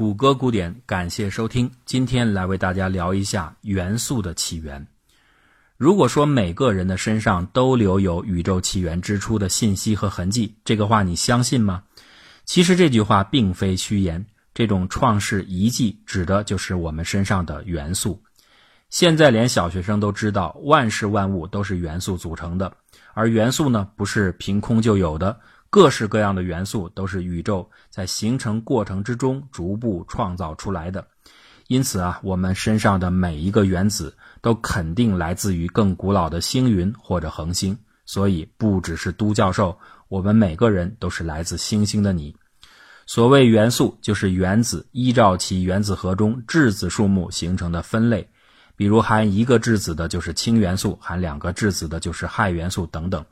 谷歌古典，感谢收听。今天来为大家聊一下元素的起源。如果说每个人的身上都留有宇宙起源之初的信息和痕迹，这个话你相信吗？其实这句话并非虚言。这种创世遗迹指的就是我们身上的元素。现在连小学生都知道，万事万物都是元素组成的，而元素呢，不是凭空就有的。各式各样的元素都是宇宙在形成过程之中逐步创造出来的，因此啊，我们身上的每一个原子都肯定来自于更古老的星云或者恒星。所以，不只是都教授，我们每个人都是来自星星的你。所谓元素，就是原子依照其原子核中质子数目形成的分类，比如含一个质子的就是氢元素，含两个质子的就是氦元素等等。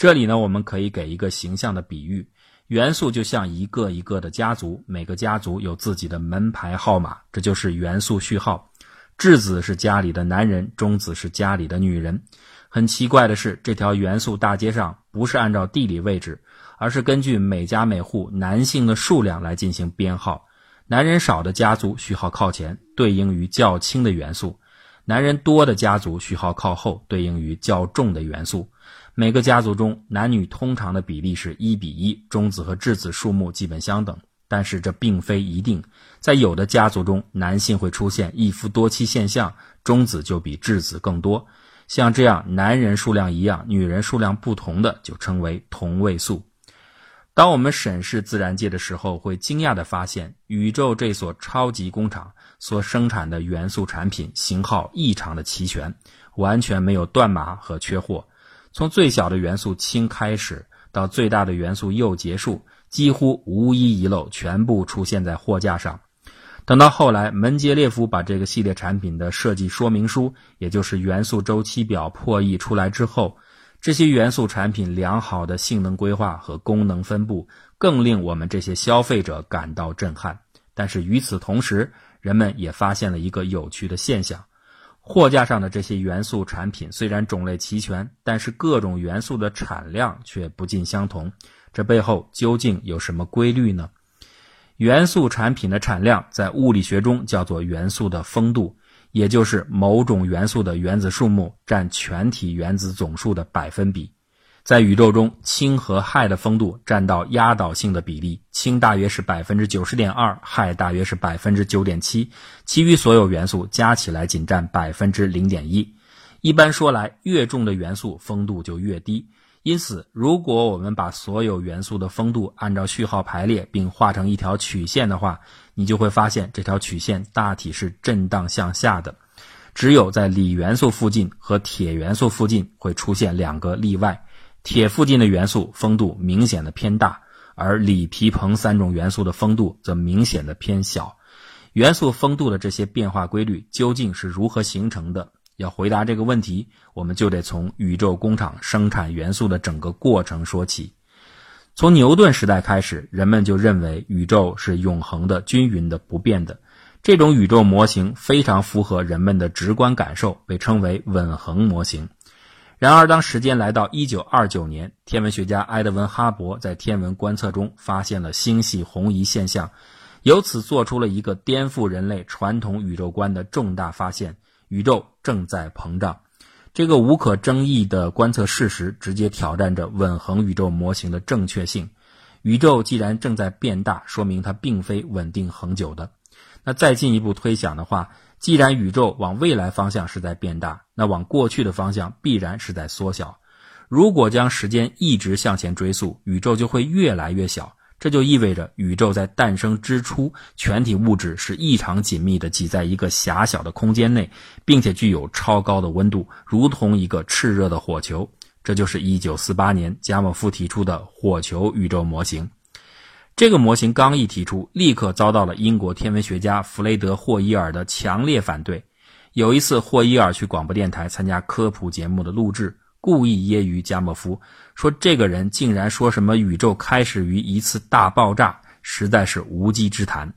这里呢，我们可以给一个形象的比喻：元素就像一个一个的家族，每个家族有自己的门牌号码，这就是元素序号。质子是家里的男人，中子是家里的女人。很奇怪的是，这条元素大街上不是按照地理位置，而是根据每家每户男性的数量来进行编号。男人少的家族序号靠前，对应于较轻的元素；男人多的家族序号靠后，对应于较重的元素。每个家族中，男女通常的比例是一比一，中子和质子数目基本相等。但是这并非一定，在有的家族中，男性会出现一夫多妻现象，中子就比质子更多。像这样，男人数量一样，女人数量不同的，就称为同位素。当我们审视自然界的时候，会惊讶地发现，宇宙这所超级工厂所生产的元素产品型号异常的齐全，完全没有断码和缺货。从最小的元素氢开始，到最大的元素铀结束，几乎无一遗漏，全部出现在货架上。等到后来，门捷列夫把这个系列产品的设计说明书，也就是元素周期表破译出来之后，这些元素产品良好的性能规划和功能分布，更令我们这些消费者感到震撼。但是与此同时，人们也发现了一个有趣的现象。货架上的这些元素产品虽然种类齐全，但是各种元素的产量却不尽相同。这背后究竟有什么规律呢？元素产品的产量在物理学中叫做元素的丰度，也就是某种元素的原子数目占全体原子总数的百分比。在宇宙中，氢和氦的丰度占到压倒性的比例，氢大约是百分之九十点二，氦大约是百分之九点七，其余所有元素加起来仅占百分之零点一。一般说来，越重的元素丰度就越低。因此，如果我们把所有元素的丰度按照序号排列，并画成一条曲线的话，你就会发现这条曲线大体是震荡向下的。只有在锂元素附近和铁元素附近会出现两个例外。铁附近的元素丰度明显的偏大，而锂、铍、硼三种元素的丰度则明显的偏小。元素丰度的这些变化规律究竟是如何形成的？要回答这个问题，我们就得从宇宙工厂生产元素的整个过程说起。从牛顿时代开始，人们就认为宇宙是永恒的、均匀的、不变的。这种宇宙模型非常符合人们的直观感受，被称为稳恒模型。然而，当时间来到一九二九年，天文学家埃德温·哈勃在天文观测中发现了星系红移现象，由此做出了一个颠覆人类传统宇宙观的重大发现：宇宙正在膨胀。这个无可争议的观测事实，直接挑战着稳恒宇宙模型的正确性。宇宙既然正在变大，说明它并非稳定恒久的。那再进一步推想的话，既然宇宙往未来方向是在变大，那往过去的方向必然是在缩小。如果将时间一直向前追溯，宇宙就会越来越小。这就意味着宇宙在诞生之初，全体物质是异常紧密的挤在一个狭小的空间内，并且具有超高的温度，如同一个炽热的火球。这就是1948年加莫夫提出的火球宇宙模型。这个模型刚一提出，立刻遭到了英国天文学家弗雷德·霍伊尔的强烈反对。有一次，霍伊尔去广播电台参加科普节目的录制，故意揶揄加莫夫，说这个人竟然说什么宇宙开始于一次大爆炸，实在是无稽之谈。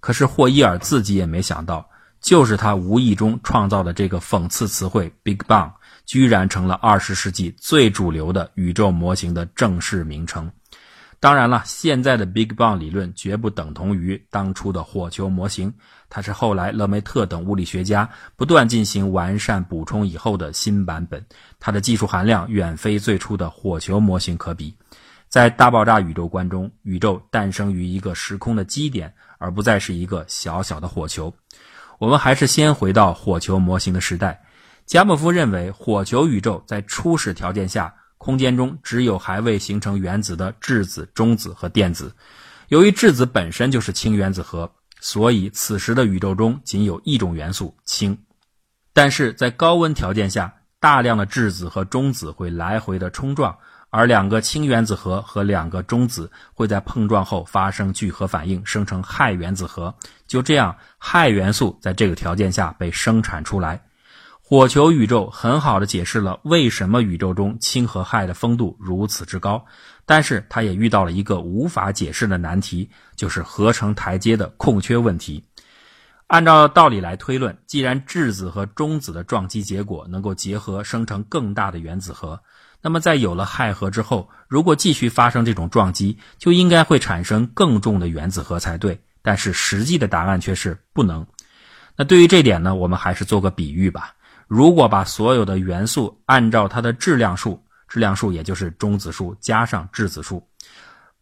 可是霍伊尔自己也没想到，就是他无意中创造的这个讽刺词汇 “Big Bang”，居然成了二十世纪最主流的宇宙模型的正式名称。当然了，现在的 Big Bang 理论绝不等同于当初的火球模型，它是后来勒梅特等物理学家不断进行完善补充以后的新版本。它的技术含量远非最初的火球模型可比。在大爆炸宇宙观中，宇宙诞生于一个时空的基点，而不再是一个小小的火球。我们还是先回到火球模型的时代。加莫夫认为，火球宇宙在初始条件下。空间中只有还未形成原子的质子、中子和电子。由于质子本身就是氢原子核，所以此时的宇宙中仅有一种元素——氢。但是在高温条件下，大量的质子和中子会来回的冲撞，而两个氢原子核和两个中子会在碰撞后发生聚合反应，生成氦原子核。就这样，氦元素在这个条件下被生产出来。火球宇宙很好的解释了为什么宇宙中氢和氦的丰度如此之高，但是它也遇到了一个无法解释的难题，就是合成台阶的空缺问题。按照道理来推论，既然质子和中子的撞击结果能够结合生成更大的原子核，那么在有了氦核之后，如果继续发生这种撞击，就应该会产生更重的原子核才对。但是实际的答案却是不能。那对于这点呢，我们还是做个比喻吧。如果把所有的元素按照它的质量数，质量数也就是中子数加上质子数，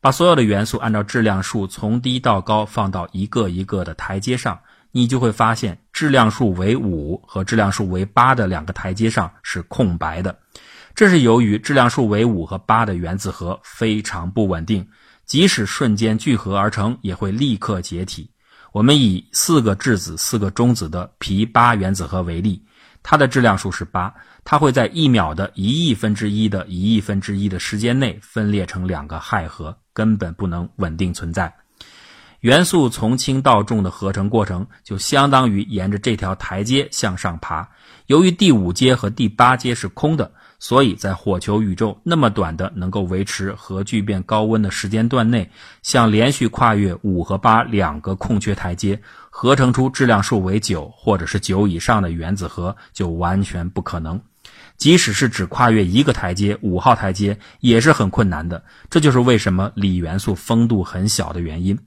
把所有的元素按照质量数从低到高放到一个一个的台阶上，你就会发现质量数为五和质量数为八的两个台阶上是空白的。这是由于质量数为五和八的原子核非常不稳定，即使瞬间聚合而成，也会立刻解体。我们以四个质子、四个中子的铍八原子核为例。它的质量数是八，它会在一秒的一亿分之一的一亿分之一的时间内分裂成两个氦核，根本不能稳定存在。元素从轻到重的合成过程，就相当于沿着这条台阶向上爬。由于第五阶和第八阶是空的。所以在火球宇宙那么短的能够维持核聚变高温的时间段内，想连续跨越五和八两个空缺台阶，合成出质量数为九或者是九以上的原子核，就完全不可能。即使是只跨越一个台阶，五号台阶也是很困难的。这就是为什么锂元素丰度很小的原因。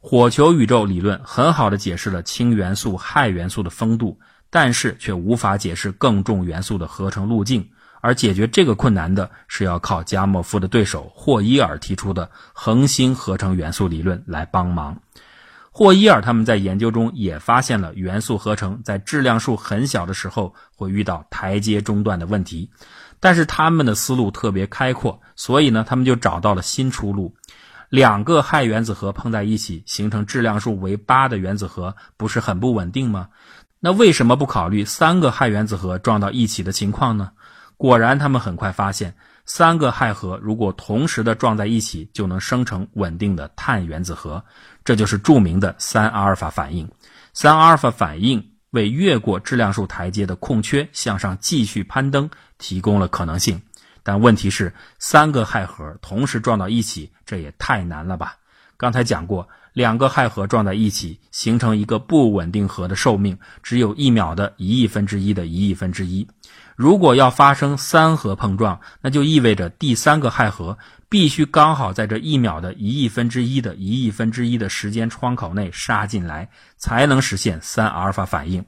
火球宇宙理论很好的解释了氢元素、氦元素的丰度，但是却无法解释更重元素的合成路径。而解决这个困难的是要靠加莫夫的对手霍伊尔提出的恒星合成元素理论来帮忙。霍伊尔他们在研究中也发现了元素合成在质量数很小的时候会遇到台阶中断的问题，但是他们的思路特别开阔，所以呢，他们就找到了新出路。两个氦原子核碰在一起形成质量数为八的原子核，不是很不稳定吗？那为什么不考虑三个氦原子核撞到一起的情况呢？果然，他们很快发现，三个氦核如果同时的撞在一起，就能生成稳定的碳原子核。这就是著名的三阿尔法反应。三阿尔法反应为越过质量数台阶的空缺向上继续攀登提供了可能性。但问题是，三个氦核同时撞到一起，这也太难了吧？刚才讲过，两个氦核撞在一起形成一个不稳定核的寿命只有一秒的一亿分之一的一亿分之一。如果要发生三核碰撞，那就意味着第三个氦核必须刚好在这一秒的一亿分之一的一亿分之一的时间窗口内杀进来，才能实现三阿尔法反应。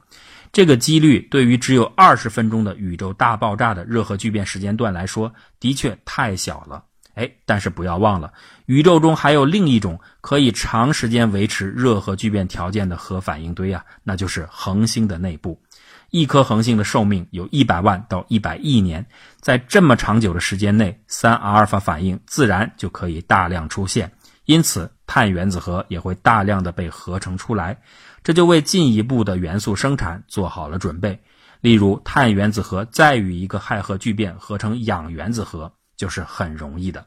这个几率对于只有二十分钟的宇宙大爆炸的热核聚变时间段来说，的确太小了。哎，但是不要忘了，宇宙中还有另一种可以长时间维持热核聚变条件的核反应堆啊，那就是恒星的内部。一颗恒星的寿命有一百万到一百亿年，在这么长久的时间内，三阿尔法反应自然就可以大量出现，因此碳原子核也会大量的被合成出来，这就为进一步的元素生产做好了准备。例如，碳原子核再与一个氦核聚变合成氧原子核，就是很容易的。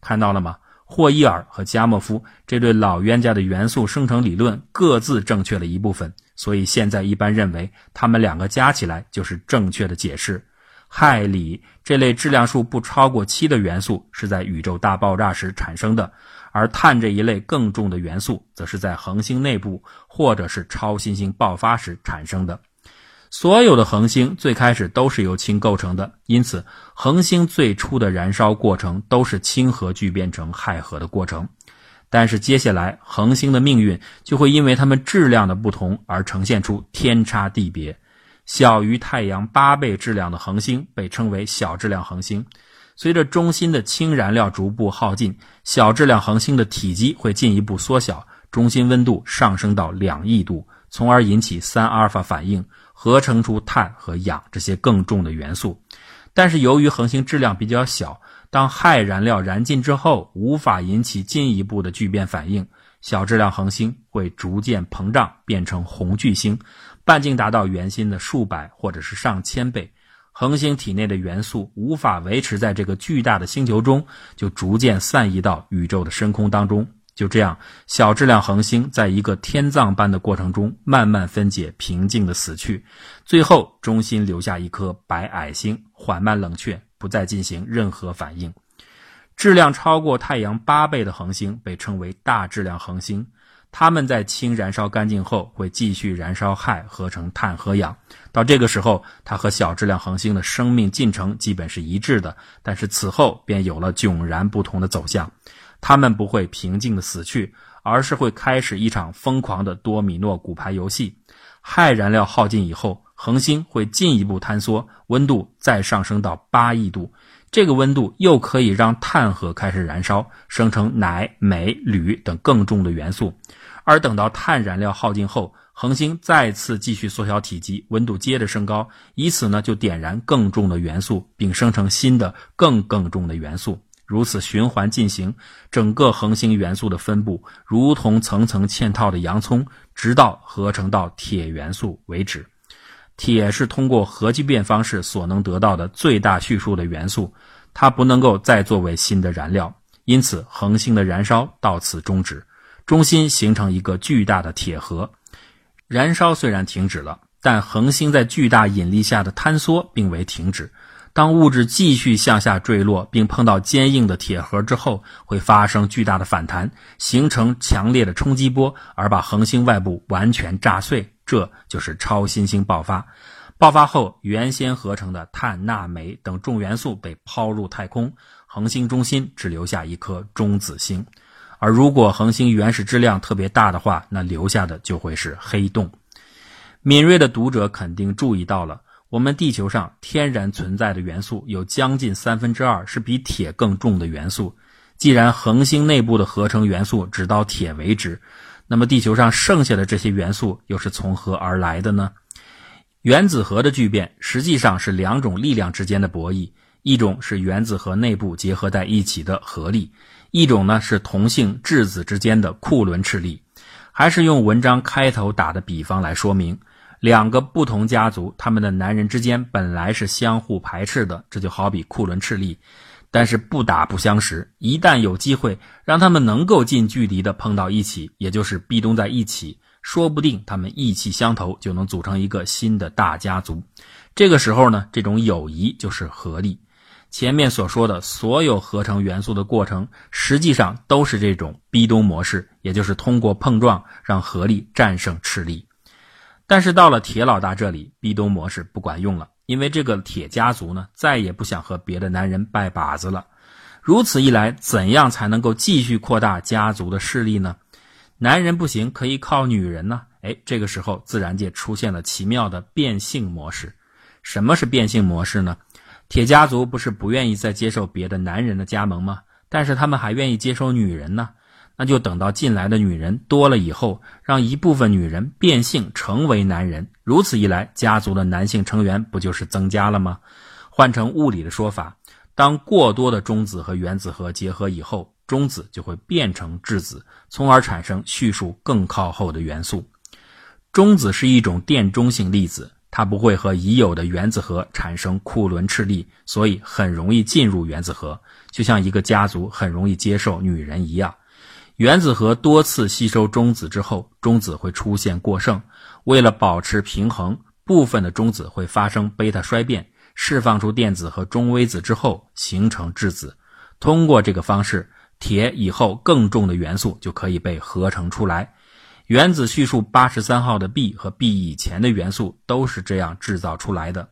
看到了吗？霍伊尔和加莫夫这对老冤家的元素生成理论各自正确了一部分。所以现在一般认为，他们两个加起来就是正确的解释。氦、锂这类质量数不超过七的元素是在宇宙大爆炸时产生的，而碳这一类更重的元素则是在恒星内部或者是超新星爆发时产生的。所有的恒星最开始都是由氢构成的，因此恒星最初的燃烧过程都是氢核聚变成氦核的过程。但是接下来，恒星的命运就会因为它们质量的不同而呈现出天差地别。小于太阳八倍质量的恒星被称为小质量恒星。随着中心的氢燃料逐步耗尽，小质量恒星的体积会进一步缩小，中心温度上升到两亿度，从而引起三阿尔法反应。合成出碳和氧这些更重的元素，但是由于恒星质量比较小，当氦燃料燃尽之后，无法引起进一步的聚变反应，小质量恒星会逐渐膨胀，变成红巨星，半径达到圆心的数百或者是上千倍。恒星体内的元素无法维持在这个巨大的星球中，就逐渐散逸到宇宙的深空当中。就这样，小质量恒星在一个天葬般的过程中慢慢分解，平静的死去，最后中心留下一颗白矮星，缓慢冷却，不再进行任何反应。质量超过太阳八倍的恒星被称为大质量恒星，它们在氢燃烧干净后会继续燃烧氦，合成碳和氧。到这个时候，它和小质量恒星的生命进程基本是一致的，但是此后便有了迥然不同的走向。他们不会平静的死去，而是会开始一场疯狂的多米诺骨牌游戏。氦燃料耗尽以后，恒星会进一步坍缩，温度再上升到八亿度。这个温度又可以让碳核开始燃烧，生成氖、镁、铝等更重的元素。而等到碳燃料耗尽后，恒星再次继续缩小体积，温度接着升高，以此呢就点燃更重的元素，并生成新的更更重的元素。如此循环进行，整个恒星元素的分布如同层层嵌套的洋葱，直到合成到铁元素为止。铁是通过核聚变方式所能得到的最大序数的元素，它不能够再作为新的燃料，因此恒星的燃烧到此终止，中心形成一个巨大的铁核。燃烧虽然停止了，但恒星在巨大引力下的坍缩并未停止。当物质继续向下坠落，并碰到坚硬的铁核之后，会发生巨大的反弹，形成强烈的冲击波，而把恒星外部完全炸碎。这就是超新星爆发。爆发后，原先合成的碳、钠、镁等重元素被抛入太空，恒星中心只留下一颗中子星。而如果恒星原始质量特别大的话，那留下的就会是黑洞。敏锐的读者肯定注意到了。我们地球上天然存在的元素有将近三分之二是比铁更重的元素。既然恒星内部的合成元素只到铁为止，那么地球上剩下的这些元素又是从何而来的呢？原子核的聚变实际上是两种力量之间的博弈：一种是原子核内部结合在一起的合力，一种呢是同性质子之间的库伦斥力。还是用文章开头打的比方来说明。两个不同家族，他们的男人之间本来是相互排斥的，这就好比库伦斥力。但是不打不相识，一旦有机会让他们能够近距离的碰到一起，也就是壁咚在一起，说不定他们意气相投，就能组成一个新的大家族。这个时候呢，这种友谊就是合力。前面所说的所有合成元素的过程，实际上都是这种壁咚模式，也就是通过碰撞让合力战胜斥力。但是到了铁老大这里，壁咚模式不管用了，因为这个铁家族呢，再也不想和别的男人拜把子了。如此一来，怎样才能够继续扩大家族的势力呢？男人不行，可以靠女人呢。哎，这个时候自然界出现了奇妙的变性模式。什么是变性模式呢？铁家族不是不愿意再接受别的男人的加盟吗？但是他们还愿意接受女人呢。那就等到进来的女人多了以后，让一部分女人变性成为男人，如此一来，家族的男性成员不就是增加了吗？换成物理的说法，当过多的中子和原子核结合以后，中子就会变成质子，从而产生序数更靠后的元素。中子是一种电中性粒子，它不会和已有的原子核产生库伦斥力，所以很容易进入原子核，就像一个家族很容易接受女人一样。原子核多次吸收中子之后，中子会出现过剩。为了保持平衡，部分的中子会发生贝塔衰变，释放出电子和中微子之后形成质子。通过这个方式，铁以后更重的元素就可以被合成出来。原子序数八十三号的 B 和 B 以前的元素都是这样制造出来的。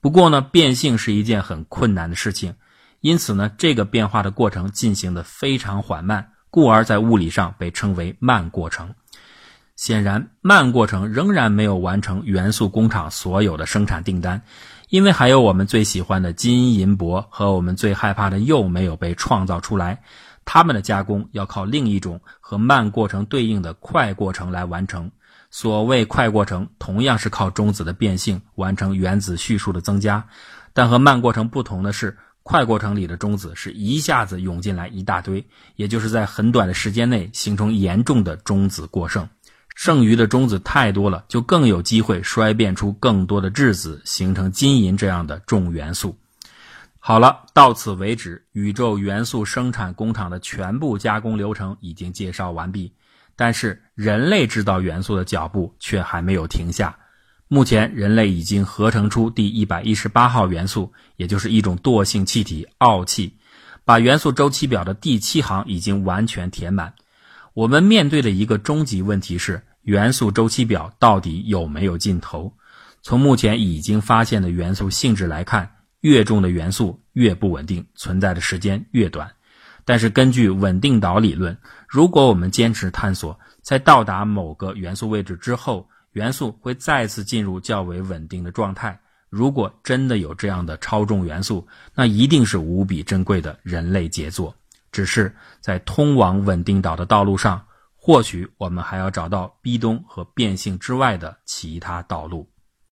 不过呢，变性是一件很困难的事情，因此呢，这个变化的过程进行的非常缓慢，故而在物理上被称为慢过程。显然，慢过程仍然没有完成元素工厂所有的生产订单，因为还有我们最喜欢的金银铂和我们最害怕的铀没有被创造出来。它们的加工要靠另一种和慢过程对应的快过程来完成。所谓快过程，同样是靠中子的变性完成原子序数的增加，但和慢过程不同的是，快过程里的中子是一下子涌进来一大堆，也就是在很短的时间内形成严重的中子过剩。剩余的中子太多了，就更有机会衰变出更多的质子，形成金银这样的重元素。好了，到此为止，宇宙元素生产工厂的全部加工流程已经介绍完毕。但是，人类制造元素的脚步却还没有停下。目前，人类已经合成出第一百一十八号元素，也就是一种惰性气体——奥气，把元素周期表的第七行已经完全填满。我们面对的一个终极问题是：元素周期表到底有没有尽头？从目前已经发现的元素性质来看。越重的元素越不稳定，存在的时间越短。但是根据稳定岛理论，如果我们坚持探索，在到达某个元素位置之后，元素会再次进入较为稳定的状态。如果真的有这样的超重元素，那一定是无比珍贵的人类杰作。只是在通往稳定岛的道路上，或许我们还要找到壁咚和变性之外的其他道路。